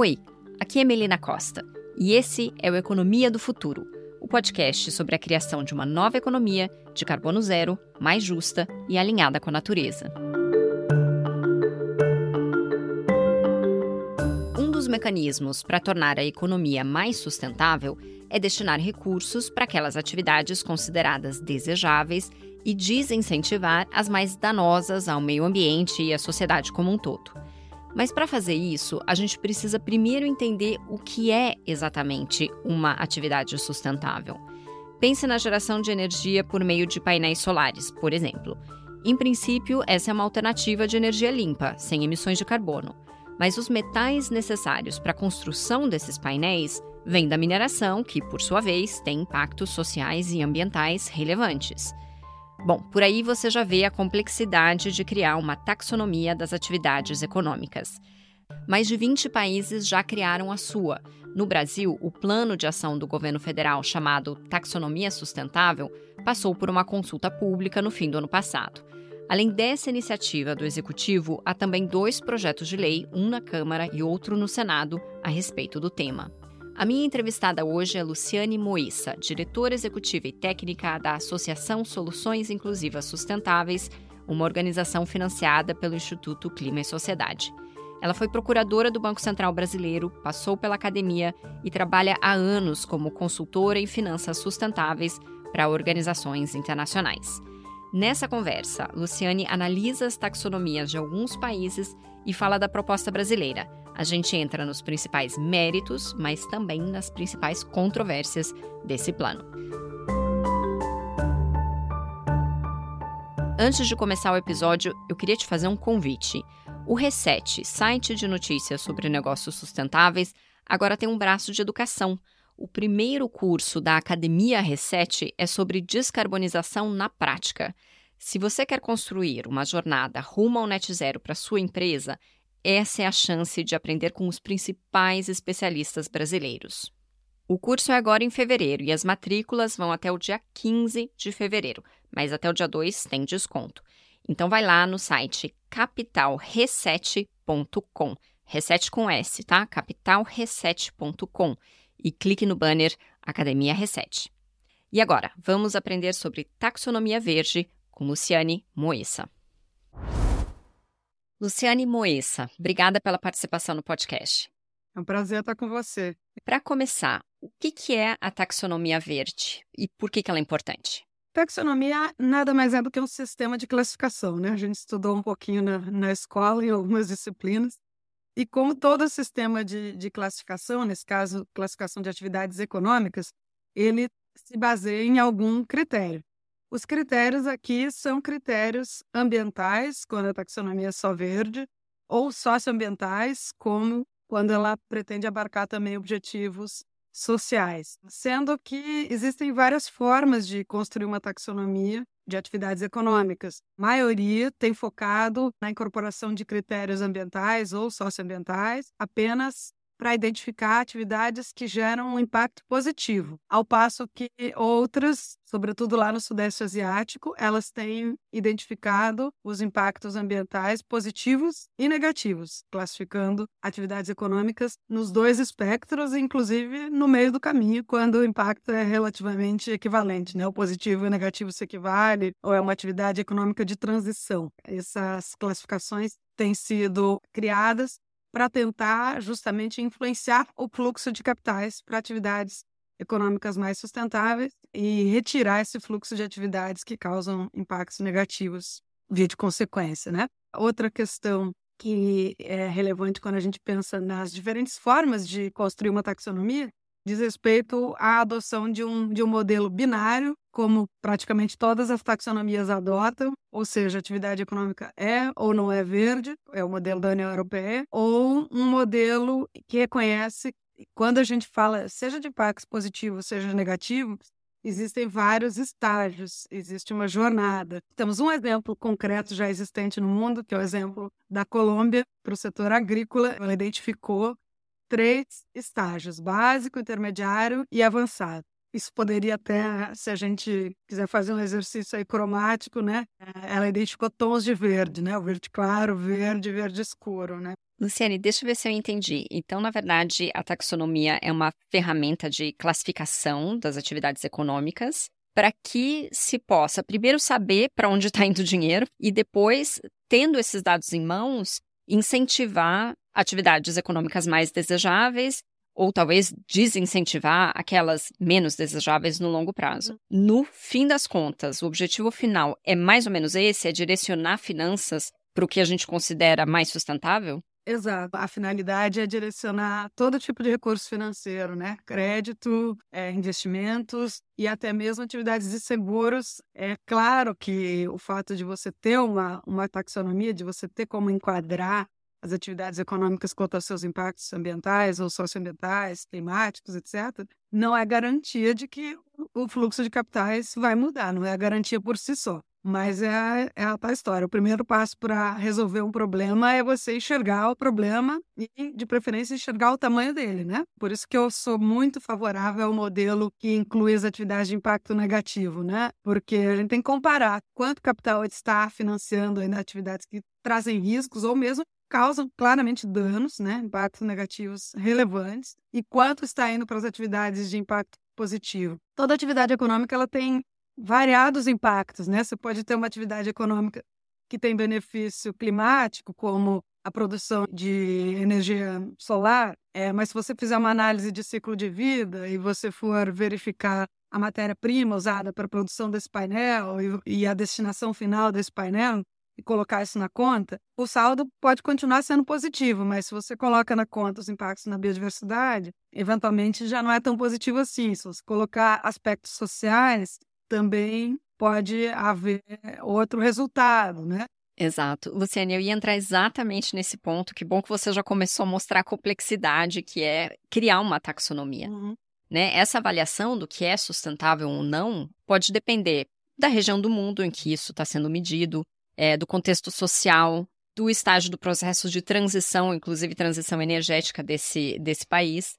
Oi, aqui é Melina Costa e esse é o Economia do Futuro, o podcast sobre a criação de uma nova economia de carbono zero, mais justa e alinhada com a natureza. Um dos mecanismos para tornar a economia mais sustentável é destinar recursos para aquelas atividades consideradas desejáveis e desincentivar as mais danosas ao meio ambiente e à sociedade como um todo. Mas para fazer isso, a gente precisa primeiro entender o que é exatamente uma atividade sustentável. Pense na geração de energia por meio de painéis solares, por exemplo. Em princípio, essa é uma alternativa de energia limpa, sem emissões de carbono. Mas os metais necessários para a construção desses painéis vêm da mineração, que, por sua vez, tem impactos sociais e ambientais relevantes. Bom, por aí você já vê a complexidade de criar uma taxonomia das atividades econômicas. Mais de 20 países já criaram a sua. No Brasil, o plano de ação do governo federal, chamado Taxonomia Sustentável, passou por uma consulta pública no fim do ano passado. Além dessa iniciativa do Executivo, há também dois projetos de lei, um na Câmara e outro no Senado, a respeito do tema. A minha entrevistada hoje é Luciane Moissa, diretora executiva e técnica da Associação Soluções Inclusivas Sustentáveis, uma organização financiada pelo Instituto Clima e Sociedade. Ela foi procuradora do Banco Central Brasileiro, passou pela academia e trabalha há anos como consultora em finanças sustentáveis para organizações internacionais. Nessa conversa, Luciane analisa as taxonomias de alguns países e fala da proposta brasileira, a gente entra nos principais méritos, mas também nas principais controvérsias desse plano. Antes de começar o episódio, eu queria te fazer um convite. O Reset, site de notícias sobre negócios sustentáveis, agora tem um braço de educação. O primeiro curso da Academia Reset é sobre descarbonização na prática. Se você quer construir uma jornada rumo ao net zero para sua empresa, essa é a chance de aprender com os principais especialistas brasileiros. O curso é agora em fevereiro e as matrículas vão até o dia 15 de fevereiro, mas até o dia 2 tem desconto. Então vai lá no site capitalreset.com, reset com S, tá? capitalreset.com e clique no banner Academia Reset. E agora, vamos aprender sobre taxonomia verde com Luciane Moessa. Luciane Moessa, obrigada pela participação no podcast. É um prazer estar com você. Para começar, o que é a taxonomia verde e por que ela é importante? Taxonomia nada mais é do que um sistema de classificação, né? A gente estudou um pouquinho na, na escola, em algumas disciplinas. E como todo sistema de, de classificação, nesse caso, classificação de atividades econômicas, ele se baseia em algum critério. Os critérios aqui são critérios ambientais, quando a taxonomia é só verde, ou socioambientais, como quando ela pretende abarcar também objetivos sociais. Sendo que existem várias formas de construir uma taxonomia de atividades econômicas. A maioria tem focado na incorporação de critérios ambientais ou socioambientais apenas para identificar atividades que geram um impacto positivo, ao passo que outras, sobretudo lá no Sudeste Asiático, elas têm identificado os impactos ambientais positivos e negativos, classificando atividades econômicas nos dois espectros, inclusive no meio do caminho, quando o impacto é relativamente equivalente, né? O positivo e o negativo se equivale, ou é uma atividade econômica de transição. Essas classificações têm sido criadas para tentar justamente influenciar o fluxo de capitais para atividades econômicas mais sustentáveis e retirar esse fluxo de atividades que causam impactos negativos via de consequência, né? Outra questão que é relevante quando a gente pensa nas diferentes formas de construir uma taxonomia diz respeito à adoção de um, de um modelo binário, como praticamente todas as taxonomias adotam, ou seja, atividade econômica é ou não é verde, é o modelo da União Europeia, ou um modelo que reconhece, quando a gente fala, seja de impactos positivos, seja negativos, existem vários estágios, existe uma jornada. Temos um exemplo concreto já existente no mundo, que é o exemplo da Colômbia para o setor agrícola. Ela identificou três estágios: básico, intermediário e avançado. isso poderia até, se a gente quiser fazer um exercício aí cromático, né? Ela identificou tons de verde, né? O verde claro, verde, verde escuro, né? Luciane, deixa eu ver se eu entendi. Então, na verdade, a taxonomia é uma ferramenta de classificação das atividades econômicas para que se possa primeiro saber para onde está indo o dinheiro e depois, tendo esses dados em mãos, incentivar atividades econômicas mais desejáveis ou talvez desincentivar aquelas menos desejáveis no longo prazo. No fim das contas, o objetivo final é mais ou menos esse, é direcionar finanças para o que a gente considera mais sustentável? Exato. A finalidade é direcionar todo tipo de recurso financeiro, né? Crédito, é, investimentos e até mesmo atividades de seguros. É claro que o fato de você ter uma, uma taxonomia, de você ter como enquadrar as atividades econômicas quanto aos seus impactos ambientais ou socioambientais, climáticos, etc., não é garantia de que o fluxo de capitais vai mudar, não é garantia por si só. Mas é, é a tal história. O primeiro passo para resolver um problema é você enxergar o problema e, de preferência, enxergar o tamanho dele, né? Por isso que eu sou muito favorável ao modelo que inclui as atividades de impacto negativo, né? Porque a gente tem que comparar quanto capital está financiando ainda atividades que trazem riscos ou mesmo causam claramente danos, né, impactos negativos relevantes, e quanto está indo para as atividades de impacto positivo. Toda atividade econômica ela tem variados impactos, né? Você pode ter uma atividade econômica que tem benefício climático, como a produção de energia solar, é, mas se você fizer uma análise de ciclo de vida e você for verificar a matéria-prima usada para a produção desse painel e, e a destinação final desse painel, e colocar isso na conta, o saldo pode continuar sendo positivo, mas se você coloca na conta os impactos na biodiversidade, eventualmente já não é tão positivo assim. Se você colocar aspectos sociais, também pode haver outro resultado, né? Exato. Luciane, eu ia entrar exatamente nesse ponto. Que bom que você já começou a mostrar a complexidade que é criar uma taxonomia. Uhum. Né? Essa avaliação do que é sustentável ou não pode depender da região do mundo em que isso está sendo medido, é, do contexto social, do estágio do processo de transição, inclusive transição energética desse, desse país.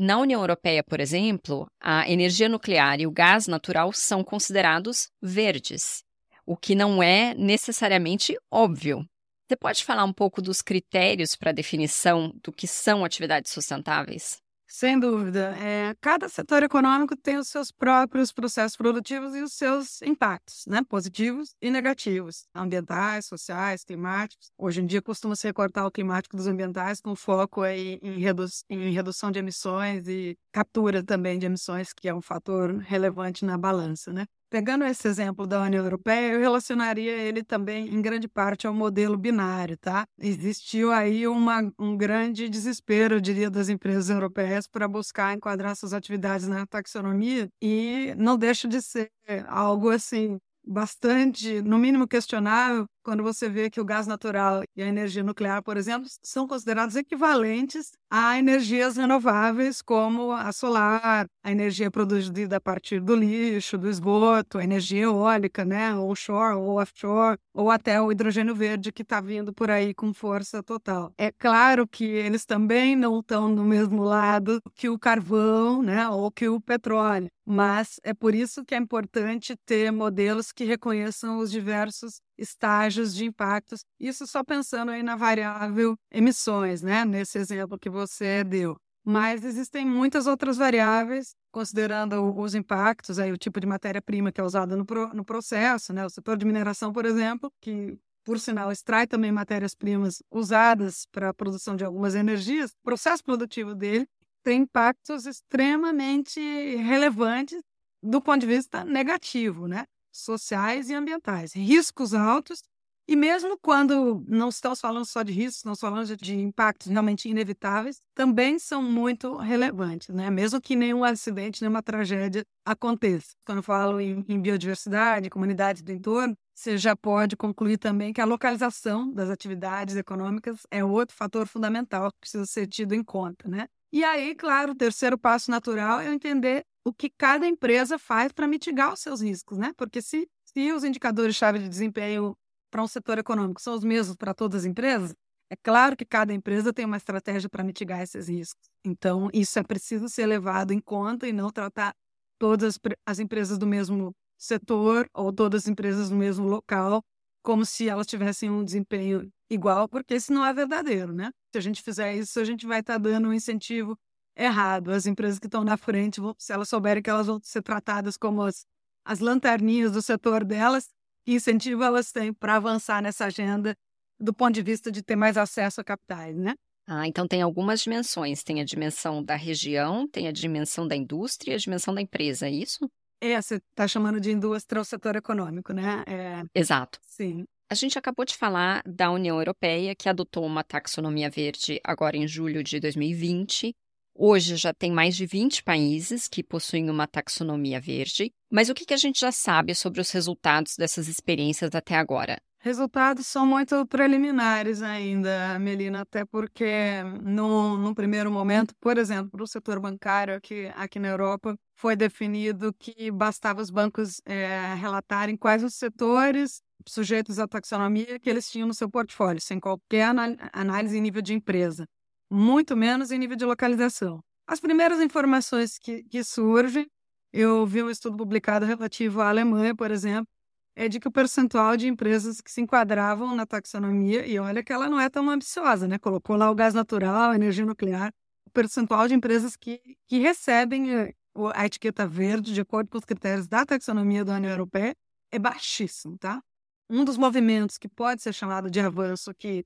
Na União Europeia, por exemplo, a energia nuclear e o gás natural são considerados verdes, o que não é necessariamente óbvio. Você pode falar um pouco dos critérios para a definição do que são atividades sustentáveis? Sem dúvida. É, cada setor econômico tem os seus próprios processos produtivos e os seus impactos, né? positivos e negativos, ambientais, sociais, climáticos. Hoje em dia costuma-se recortar o climático dos ambientais com foco aí em, redu em redução de emissões e captura também de emissões, que é um fator relevante na balança. Né? Pegando esse exemplo da União Europeia, eu relacionaria ele também, em grande parte, ao modelo binário, tá? Existiu aí uma, um grande desespero, eu diria, das empresas europeias para buscar enquadrar suas atividades na taxonomia e não deixa de ser algo assim bastante, no mínimo questionável, quando você vê que o gás natural e a energia nuclear, por exemplo, são considerados equivalentes a energias renováveis como a solar, a energia produzida a partir do lixo, do esgoto, a energia eólica, né, onshore ou offshore, ou até o hidrogênio verde que está vindo por aí com força total. É claro que eles também não estão no mesmo lado que o carvão, né, ou que o petróleo, mas é por isso que é importante ter modelos que reconheçam os diversos estágios de impactos. Isso só pensando aí na variável emissões, né? Nesse exemplo que você deu. Mas existem muitas outras variáveis, considerando os impactos, aí, o tipo de matéria-prima que é usada no, pro, no processo, né? O setor de mineração, por exemplo, que por sinal, extrai também matérias-primas usadas para a produção de algumas energias, o processo produtivo dele tem impactos extremamente relevantes do ponto de vista negativo, né? Sociais e ambientais, riscos altos. E mesmo quando não estamos falando só de riscos, estamos falando de impactos realmente inevitáveis, também são muito relevantes, né? Mesmo que nenhum acidente, nenhuma tragédia aconteça. Quando falo em, em biodiversidade, comunidades do entorno, você já pode concluir também que a localização das atividades econômicas é outro fator fundamental que precisa ser tido em conta, né? E aí, claro, o terceiro passo natural é entender o que cada empresa faz para mitigar os seus riscos, né? Porque se, se os indicadores-chave de desempenho para um setor econômico são os mesmos para todas as empresas, é claro que cada empresa tem uma estratégia para mitigar esses riscos. Então, isso é preciso ser levado em conta e não tratar todas as empresas do mesmo setor ou todas as empresas do mesmo local, como se elas tivessem um desempenho igual, porque isso não é verdadeiro, né? Se a gente fizer isso, a gente vai estar tá dando um incentivo errado. As empresas que estão na frente, se elas souberem que elas vão ser tratadas como as, as lanterninhas do setor delas, que incentivo elas têm para avançar nessa agenda do ponto de vista de ter mais acesso a capitais, né? Ah, então tem algumas dimensões. Tem a dimensão da região, tem a dimensão da indústria e a dimensão da empresa, é isso? É, você está chamando de indústria ou setor econômico, né? É... Exato. Sim. A gente acabou de falar da União Europeia, que adotou uma taxonomia verde agora em julho de 2020. Hoje já tem mais de 20 países que possuem uma taxonomia verde. Mas o que, a gente já sabe sobre os resultados dessas experiências até agora? Resultados são muito preliminares ainda, Melina, até porque no primeiro momento, por exemplo, para o setor bancário aqui, aqui na Europa, foi definido que bastava os bancos é, relatarem quais os setores sujeitos à taxonomia que eles tinham no seu portfólio, sem qualquer análise em nível de empresa, muito menos em nível de localização. As primeiras informações que, que surgem, eu vi um estudo publicado relativo à Alemanha, por exemplo, é de que o percentual de empresas que se enquadravam na taxonomia, e olha que ela não é tão ambiciosa, né? Colocou lá o gás natural, a energia nuclear, o percentual de empresas que, que recebem eh, a etiqueta verde, de acordo com os critérios da taxonomia da União Europeia, é baixíssimo, tá? Um dos movimentos que pode ser chamado de avanço, que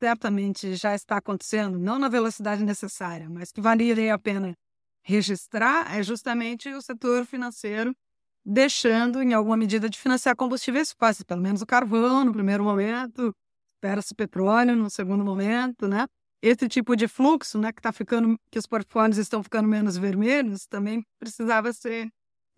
certamente já está acontecendo, não na velocidade necessária, mas que valeria a pena registrar, é justamente o setor financeiro deixando, em alguma medida, de financiar combustíveis fósseis, pelo menos o carvão no primeiro momento, espera-se petróleo no segundo momento, né? Esse tipo de fluxo, né, que está ficando, que os portfólios estão ficando menos vermelhos, também precisava ser,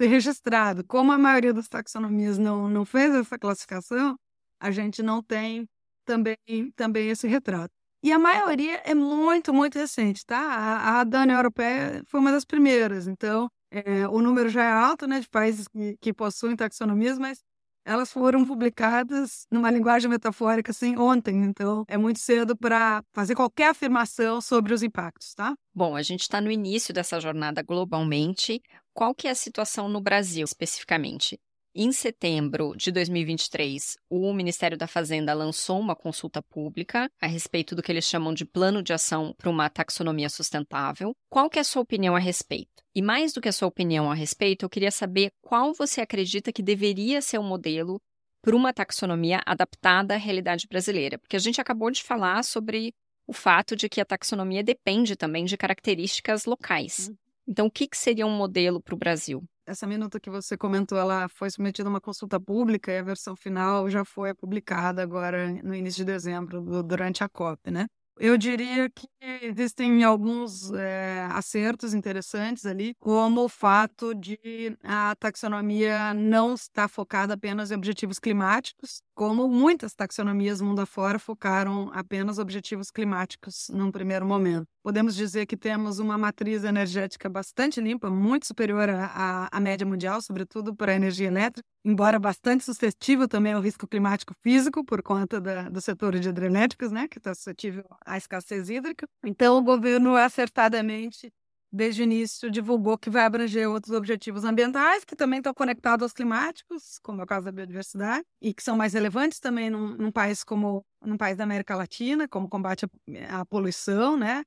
ser registrado. Como a maioria das taxonomias não, não fez essa classificação, a gente não tem também, também esse retrato. E a maioria é muito, muito recente, tá? A, a da União Europeia foi uma das primeiras, então é, o número já é alto, né, de países que, que possuem taxonomias, mas elas foram publicadas numa linguagem metafórica assim ontem, então é muito cedo para fazer qualquer afirmação sobre os impactos, tá? Bom, a gente está no início dessa jornada globalmente. Qual que é a situação no Brasil especificamente? Em setembro de 2023, o Ministério da Fazenda lançou uma consulta pública a respeito do que eles chamam de plano de ação para uma taxonomia sustentável. Qual que é a sua opinião a respeito? E mais do que a sua opinião a respeito, eu queria saber qual você acredita que deveria ser o modelo para uma taxonomia adaptada à realidade brasileira, porque a gente acabou de falar sobre o fato de que a taxonomia depende também de características locais. Uhum. Então, o que, que seria um modelo para o Brasil? Essa minuta que você comentou, ela foi submetida a uma consulta pública e a versão final já foi publicada agora no início de dezembro, durante a COP, né? Eu diria que existem alguns é, acertos interessantes ali, como o fato de a taxonomia não estar focada apenas em objetivos climáticos, como muitas taxonomias mundo afora focaram apenas objetivos climáticos num primeiro momento. Podemos dizer que temos uma matriz energética bastante limpa, muito superior à, à média mundial, sobretudo para a energia elétrica, embora bastante suscetível também ao risco climático físico, por conta da, do setor de hidrelétricos, né, que está suscetível à escassez hídrica. Então, o governo acertadamente desde o início, divulgou que vai abranger outros objetivos ambientais, que também estão conectados aos climáticos, como é o caso da biodiversidade, e que são mais relevantes também num, num país como num país da América Latina, como combate à, poluição, né?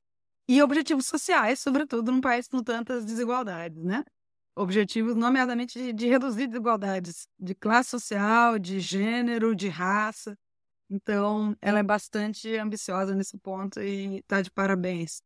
E objetivos sociais, sobretudo num país com tantas desigualdades, né? Objetivos, nomeadamente, de, de reduzir desigualdades de classe social, de gênero, de raça. Então, ela é bastante ambiciosa nesse ponto e está de parabéns.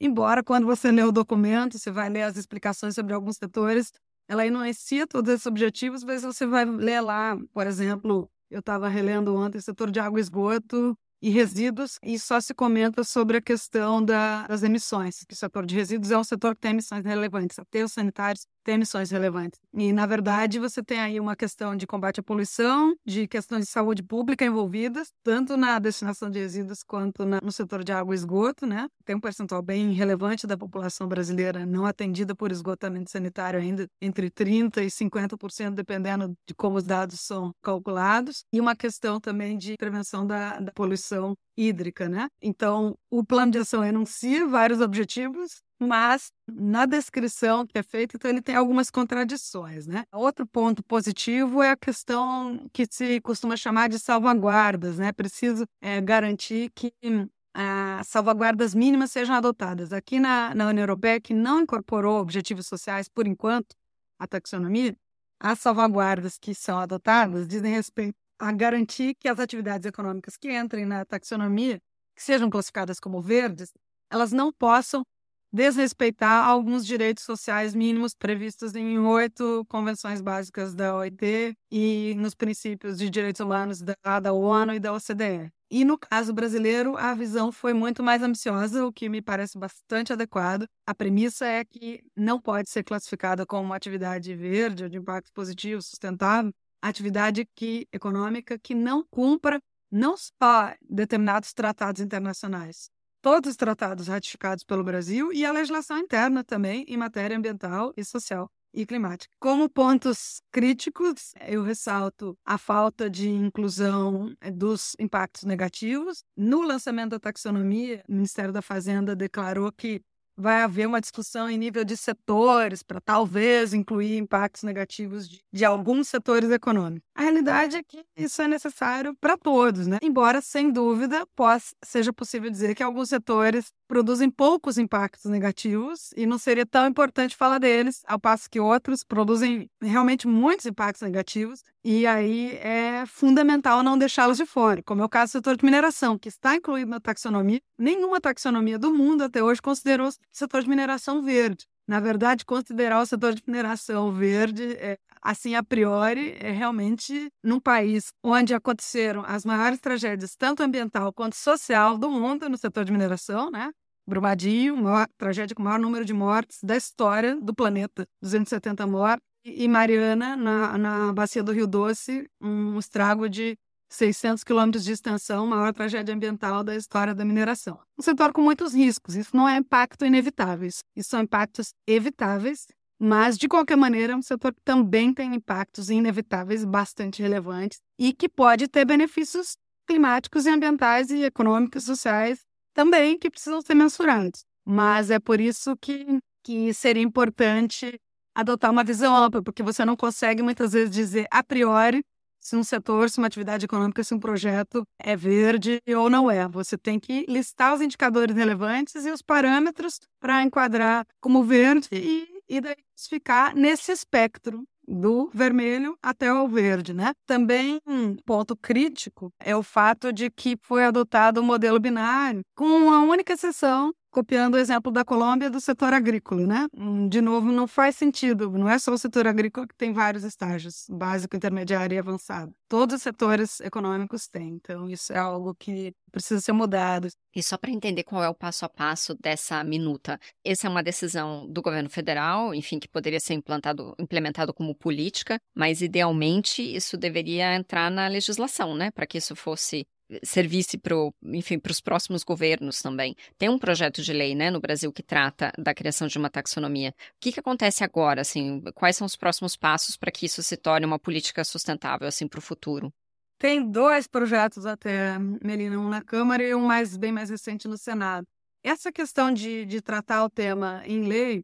Embora, quando você lê o documento, você vai ler as explicações sobre alguns setores, ela enuncia todos esses objetivos, mas você vai ler lá, por exemplo, eu estava relendo ontem o setor de água e esgoto, e resíduos, e só se comenta sobre a questão da, das emissões, que o setor de resíduos é um setor que tem emissões relevantes, aterros sanitários têm emissões relevantes. E, na verdade, você tem aí uma questão de combate à poluição, de questões de saúde pública envolvidas, tanto na destinação de resíduos quanto na, no setor de água e esgoto, né? Tem um percentual bem relevante da população brasileira não atendida por esgotamento sanitário ainda, entre 30% e 50%, dependendo de como os dados são calculados, e uma questão também de prevenção da, da poluição hídrica, né? Então, o plano de ação enuncia vários objetivos mas na descrição que é feita, então ele tem algumas contradições, né? Outro ponto positivo é a questão que se costuma chamar de salvaguardas, né? Preciso é, garantir que as salvaguardas mínimas sejam adotadas. Aqui na, na União Europeia, que não incorporou objetivos sociais por enquanto, a taxonomia, as salvaguardas que são adotadas dizem respeito a garantir que as atividades econômicas que entrem na taxonomia, que sejam classificadas como verdes, elas não possam desrespeitar alguns direitos sociais mínimos previstos em oito convenções básicas da OIT e nos princípios de direitos humanos da, da ONU e da OCDE. E no caso brasileiro, a visão foi muito mais ambiciosa, o que me parece bastante adequado. A premissa é que não pode ser classificada como uma atividade verde ou de impacto positivo, sustentável, atividade que, econômica que não cumpra não só determinados tratados internacionais, todos os tratados ratificados pelo Brasil e a legislação interna também em matéria ambiental e social e climática. Como pontos críticos, eu ressalto a falta de inclusão eh, dos impactos negativos. No lançamento da taxonomia, o Ministério da Fazenda declarou que vai haver uma discussão em nível de setores para talvez incluir impactos negativos de, de, alguns setores econômicos. A realidade é que isso é necessário para todos, né? Embora, sem dúvida, possa, seja possível dizer que alguns setores produzem poucos impactos negativos e não seria tão importante falar deles, ao passo que outros produzem realmente muitos impactos negativos e aí é fundamental não deixá-los de fora, como é o caso do setor de mineração, que está incluído na taxonomia. Nenhuma taxonomia do mundo até hoje considerou o setor de mineração verde. Na verdade, considerar o setor de mineração verde, é, assim a priori, é realmente num país onde aconteceram as maiores tragédias, tanto ambiental quanto social, do mundo no setor de mineração, né? Brumadinho, maior, tragédia com o maior número de mortes da história do planeta, 270 mortes, e Mariana, na, na bacia do Rio Doce, um estrago de 600 quilômetros de extensão, maior tragédia ambiental da história da mineração. Um setor com muitos riscos, isso não é impacto inevitável, isso são impactos evitáveis, mas de qualquer maneira é um setor que também tem impactos inevitáveis bastante relevantes e que pode ter benefícios climáticos e ambientais e econômicos, sociais também que precisam ser mensurados. Mas é por isso que, que seria importante adotar uma visão ampla, porque você não consegue muitas vezes dizer a priori se um setor, se uma atividade econômica, se um projeto é verde ou não é. Você tem que listar os indicadores relevantes e os parâmetros para enquadrar como verde e, e daí ficar nesse espectro do vermelho até o verde, né? Também um ponto crítico é o fato de que foi adotado o um modelo binário, com uma única exceção copiando o exemplo da Colômbia do setor agrícola, né? Hum, de novo, não faz sentido. Não é só o setor agrícola que tem vários estágios, básico, intermediário e avançado. Todos os setores econômicos têm. Então, isso é algo que precisa ser mudado. E só para entender qual é o passo a passo dessa minuta, essa é uma decisão do governo federal, enfim, que poderia ser implantado, implementado como política, mas idealmente isso deveria entrar na legislação, né? Para que isso fosse servisse para enfim, para os próximos governos também. Tem um projeto de lei, né, no Brasil que trata da criação de uma taxonomia. O que, que acontece agora, assim? Quais são os próximos passos para que isso se torne uma política sustentável, assim, para o futuro? Tem dois projetos até, Melina, um na Câmara e um mais bem mais recente no Senado. Essa questão de, de tratar o tema em lei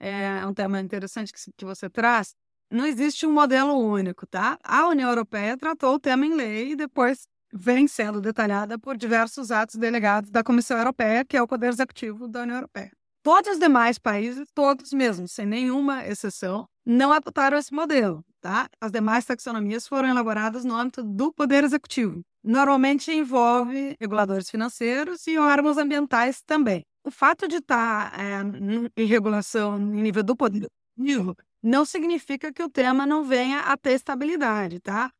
é um tema interessante que, que você traz. Não existe um modelo único, tá? A União Europeia tratou o tema em lei e depois vem sendo detalhada por diversos atos delegados da Comissão Europeia, que é o Poder Executivo da União Europeia. Todos os demais países, todos mesmo, sem nenhuma exceção, não adotaram esse modelo. Tá? As demais taxonomias foram elaboradas no âmbito do Poder Executivo. Normalmente envolve reguladores financeiros e órgãos ambientais também. O fato de estar é, em regulação em nível do Poder Executivo não significa que o tema não venha a ter estabilidade, tá?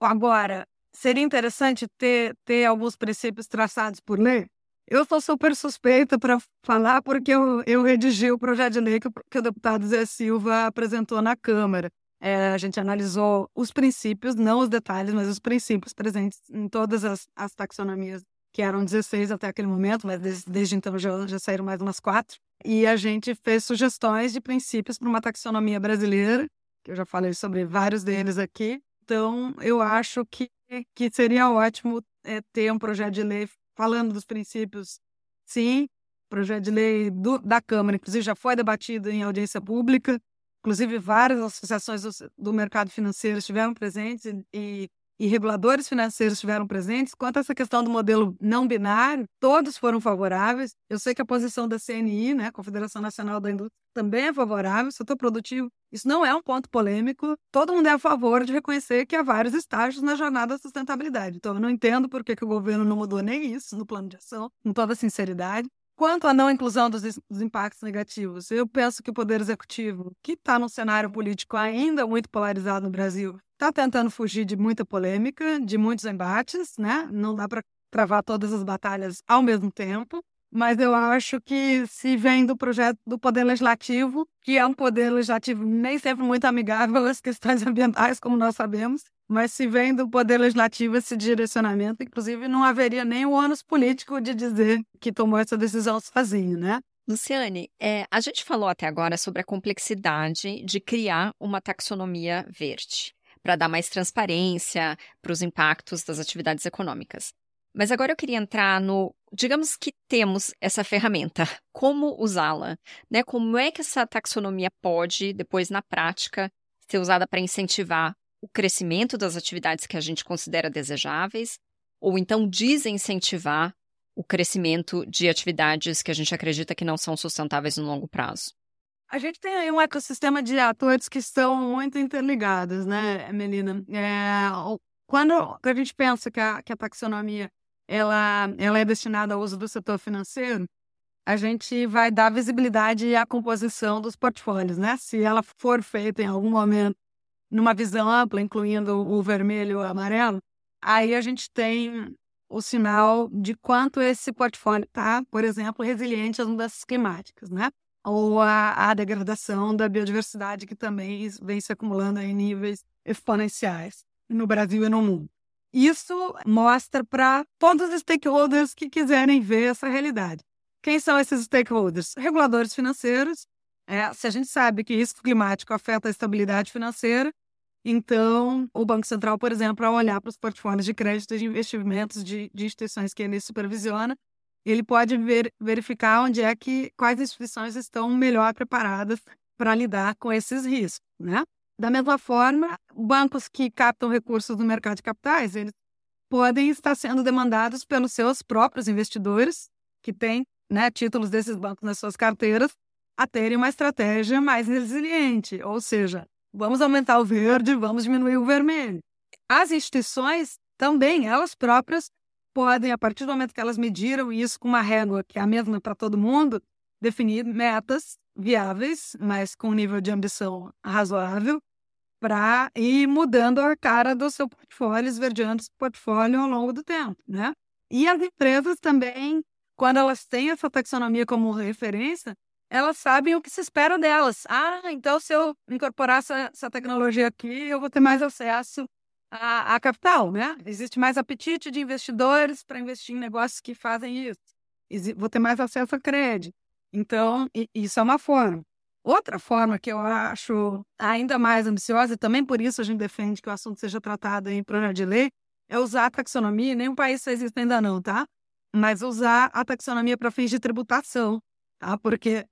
Agora, seria interessante ter, ter alguns princípios traçados por lei? Eu sou super suspeita para falar porque eu, eu redigi o projeto de lei que, que o deputado Zé Silva apresentou na Câmara. É, a gente analisou os princípios, não os detalhes, mas os princípios presentes em todas as, as taxonomias, que eram 16 até aquele momento, mas desde, desde então já, já saíram mais umas quatro. E a gente fez sugestões de princípios para uma taxonomia brasileira, que eu já falei sobre vários deles aqui. Então, eu acho que que seria ótimo é, ter um projeto de lei falando dos princípios, sim, projeto de lei do, da Câmara, inclusive já foi debatido em audiência pública, inclusive várias associações do, do mercado financeiro estiveram presentes e, e reguladores financeiros estiveram presentes. Quanto a essa questão do modelo não binário, todos foram favoráveis. Eu sei que a posição da CNI, né, Confederação Nacional da Indústria, também é favorável, setor produtivo. Isso não é um ponto polêmico. Todo mundo é a favor de reconhecer que há vários estágios na jornada da sustentabilidade. Então, eu não entendo por que, que o governo não mudou nem isso no plano de ação, com toda sinceridade. Quanto à não inclusão dos, dos, impactos negativos, eu penso que o Poder Executivo, que está num cenário político ainda muito polarizado no Brasil, está tentando fugir de muita polêmica, de muitos embates, né? Não dá para travar todas as batalhas ao mesmo tempo. Mas eu acho que se vem do projeto do Poder Legislativo, que é um poder legislativo nem sempre muito amigável às questões ambientais, como nós sabemos, mas se vem do Poder Legislativo esse direcionamento, inclusive não haveria nem o ônus político de dizer que tomou essa decisão sozinho, né? Luciane, é, a gente falou até agora sobre a complexidade de criar uma taxonomia verde para dar mais transparência para os impactos das atividades econômicas. Mas agora eu queria entrar no, digamos que temos essa ferramenta, como usá-la, né? Como é que essa taxonomia pode, depois na prática, ser usada para incentivar o crescimento das atividades que a gente considera desejáveis, ou então desincentivar o crescimento de atividades que a gente acredita que não são sustentáveis no longo prazo. A gente tem aí um ecossistema de atores que estão muito interligados, né, Melina? É, quando a gente pensa que a, que a taxonomia ela, ela é destinada ao uso do setor financeiro, a gente vai dar visibilidade à composição dos portfólios, né? Se ela for feita em algum momento numa visão ampla, incluindo o vermelho e o amarelo, aí a gente tem o sinal de quanto esse portfólio está, por exemplo, resiliente às mudanças climáticas, né? Ou a, a degradação da biodiversidade que também vem se acumulando em níveis exponenciais no Brasil e no mundo. Isso mostra para todos os stakeholders que quiserem ver essa realidade. Quem são esses stakeholders? Reguladores financeiros. É, se a gente sabe que risco climático afeta a estabilidade financeira, então o Banco Central, por exemplo, ao olhar para os portfólios de crédito de investimentos de, de instituições que ele supervisiona, ele pode ver, verificar onde é que quais instituições estão melhor preparadas para lidar com esses riscos, né? Da mesma forma, bancos que captam recursos no mercado de capitais, eles podem estar sendo demandados pelos seus próprios investidores, que têm né, títulos desses bancos nas suas carteiras, a terem uma estratégia mais resiliente, ou seja, vamos aumentar o verde, vamos diminuir o vermelho. As instituições também, elas próprias, podem, a partir do momento que elas mediram isso com uma régua que é a mesma para todo mundo, definir metas viáveis, mas com um nível de ambição razoável, para ir mudando a cara do seu portfólio, esverdeando esse portfólio ao longo do tempo, né? E as empresas também, quando elas têm essa taxonomia como referência, elas sabem o que se espera delas. Ah, então se eu incorporar essa, essa tecnologia aqui, eu vou ter mais acesso a, a capital, né? Existe mais apetite de investidores para investir em negócios que fazem isso. Vou ter mais acesso a crédito. Então, isso é uma forma. Outra forma que eu acho ainda mais ambiciosa, e também por isso a gente defende que o assunto seja tratado em projeto de lei, é usar a taxonomia, nenhum país fez isso ainda não, tá? Mas usar a taxonomia para fins de tributação, tá? Porque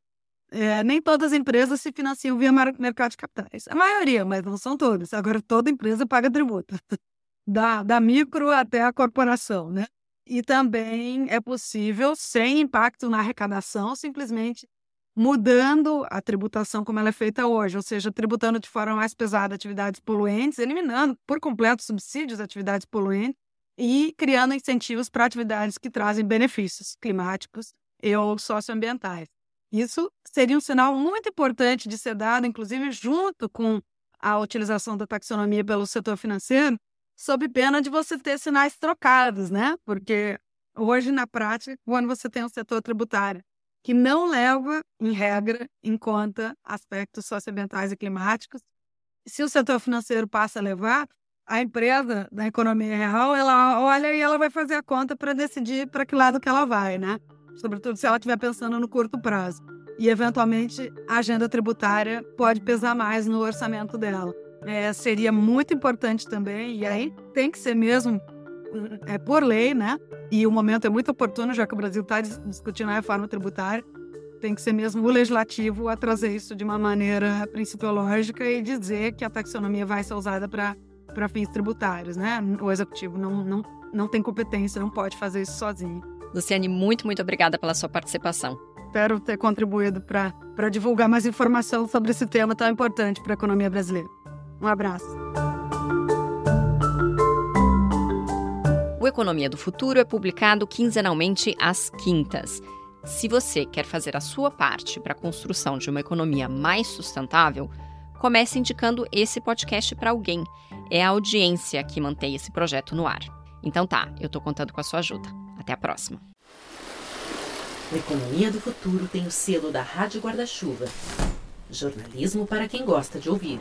é, nem todas as empresas se financiam via mercado de capitais. A maioria, mas não são todas. Agora, toda empresa paga tributo. Da, da micro até a corporação, né? E também é possível, sem impacto na arrecadação, simplesmente mudando a tributação como ela é feita hoje, ou seja, tributando de forma mais pesada atividades poluentes, eliminando por completo subsídios de atividades poluentes e criando incentivos para atividades que trazem benefícios climáticos e ou socioambientais. Isso seria um sinal muito importante de ser dado, inclusive junto com a utilização da taxonomia pelo setor financeiro, sob pena de você ter sinais trocados, né? Porque hoje, na prática, quando você tem um setor tributário que não leva, em regra, em conta aspectos socioambientais e climáticos, se o setor financeiro passa a levar, a empresa da economia real, ela olha e ela vai fazer a conta para decidir para que lado que ela vai, né? Sobretudo se ela estiver pensando no curto prazo. E, eventualmente, a agenda tributária pode pesar mais no orçamento dela é, seria muito importante também, e aí tem que ser mesmo é por lei, né? E o momento é muito oportuno, já que o Brasil está discutindo a reforma tributária. Tem que ser mesmo o legislativo a trazer isso de uma maneira principiológica e dizer que a taxonomia vai ser usada para fins tributários, né? O executivo não, não, não tem competência, não pode fazer isso sozinho. Luciane, muito, muito obrigada pela sua participação. Espero ter contribuído para divulgar mais informação sobre esse tema tão importante para a economia brasileira. Um abraço. O Economia do Futuro é publicado quinzenalmente às quintas. Se você quer fazer a sua parte para a construção de uma economia mais sustentável, comece indicando esse podcast para alguém. É a audiência que mantém esse projeto no ar. Então tá, eu estou contando com a sua ajuda. Até a próxima. O Economia do Futuro tem o selo da Rádio Guarda-Chuva. Jornalismo para quem gosta de ouvir.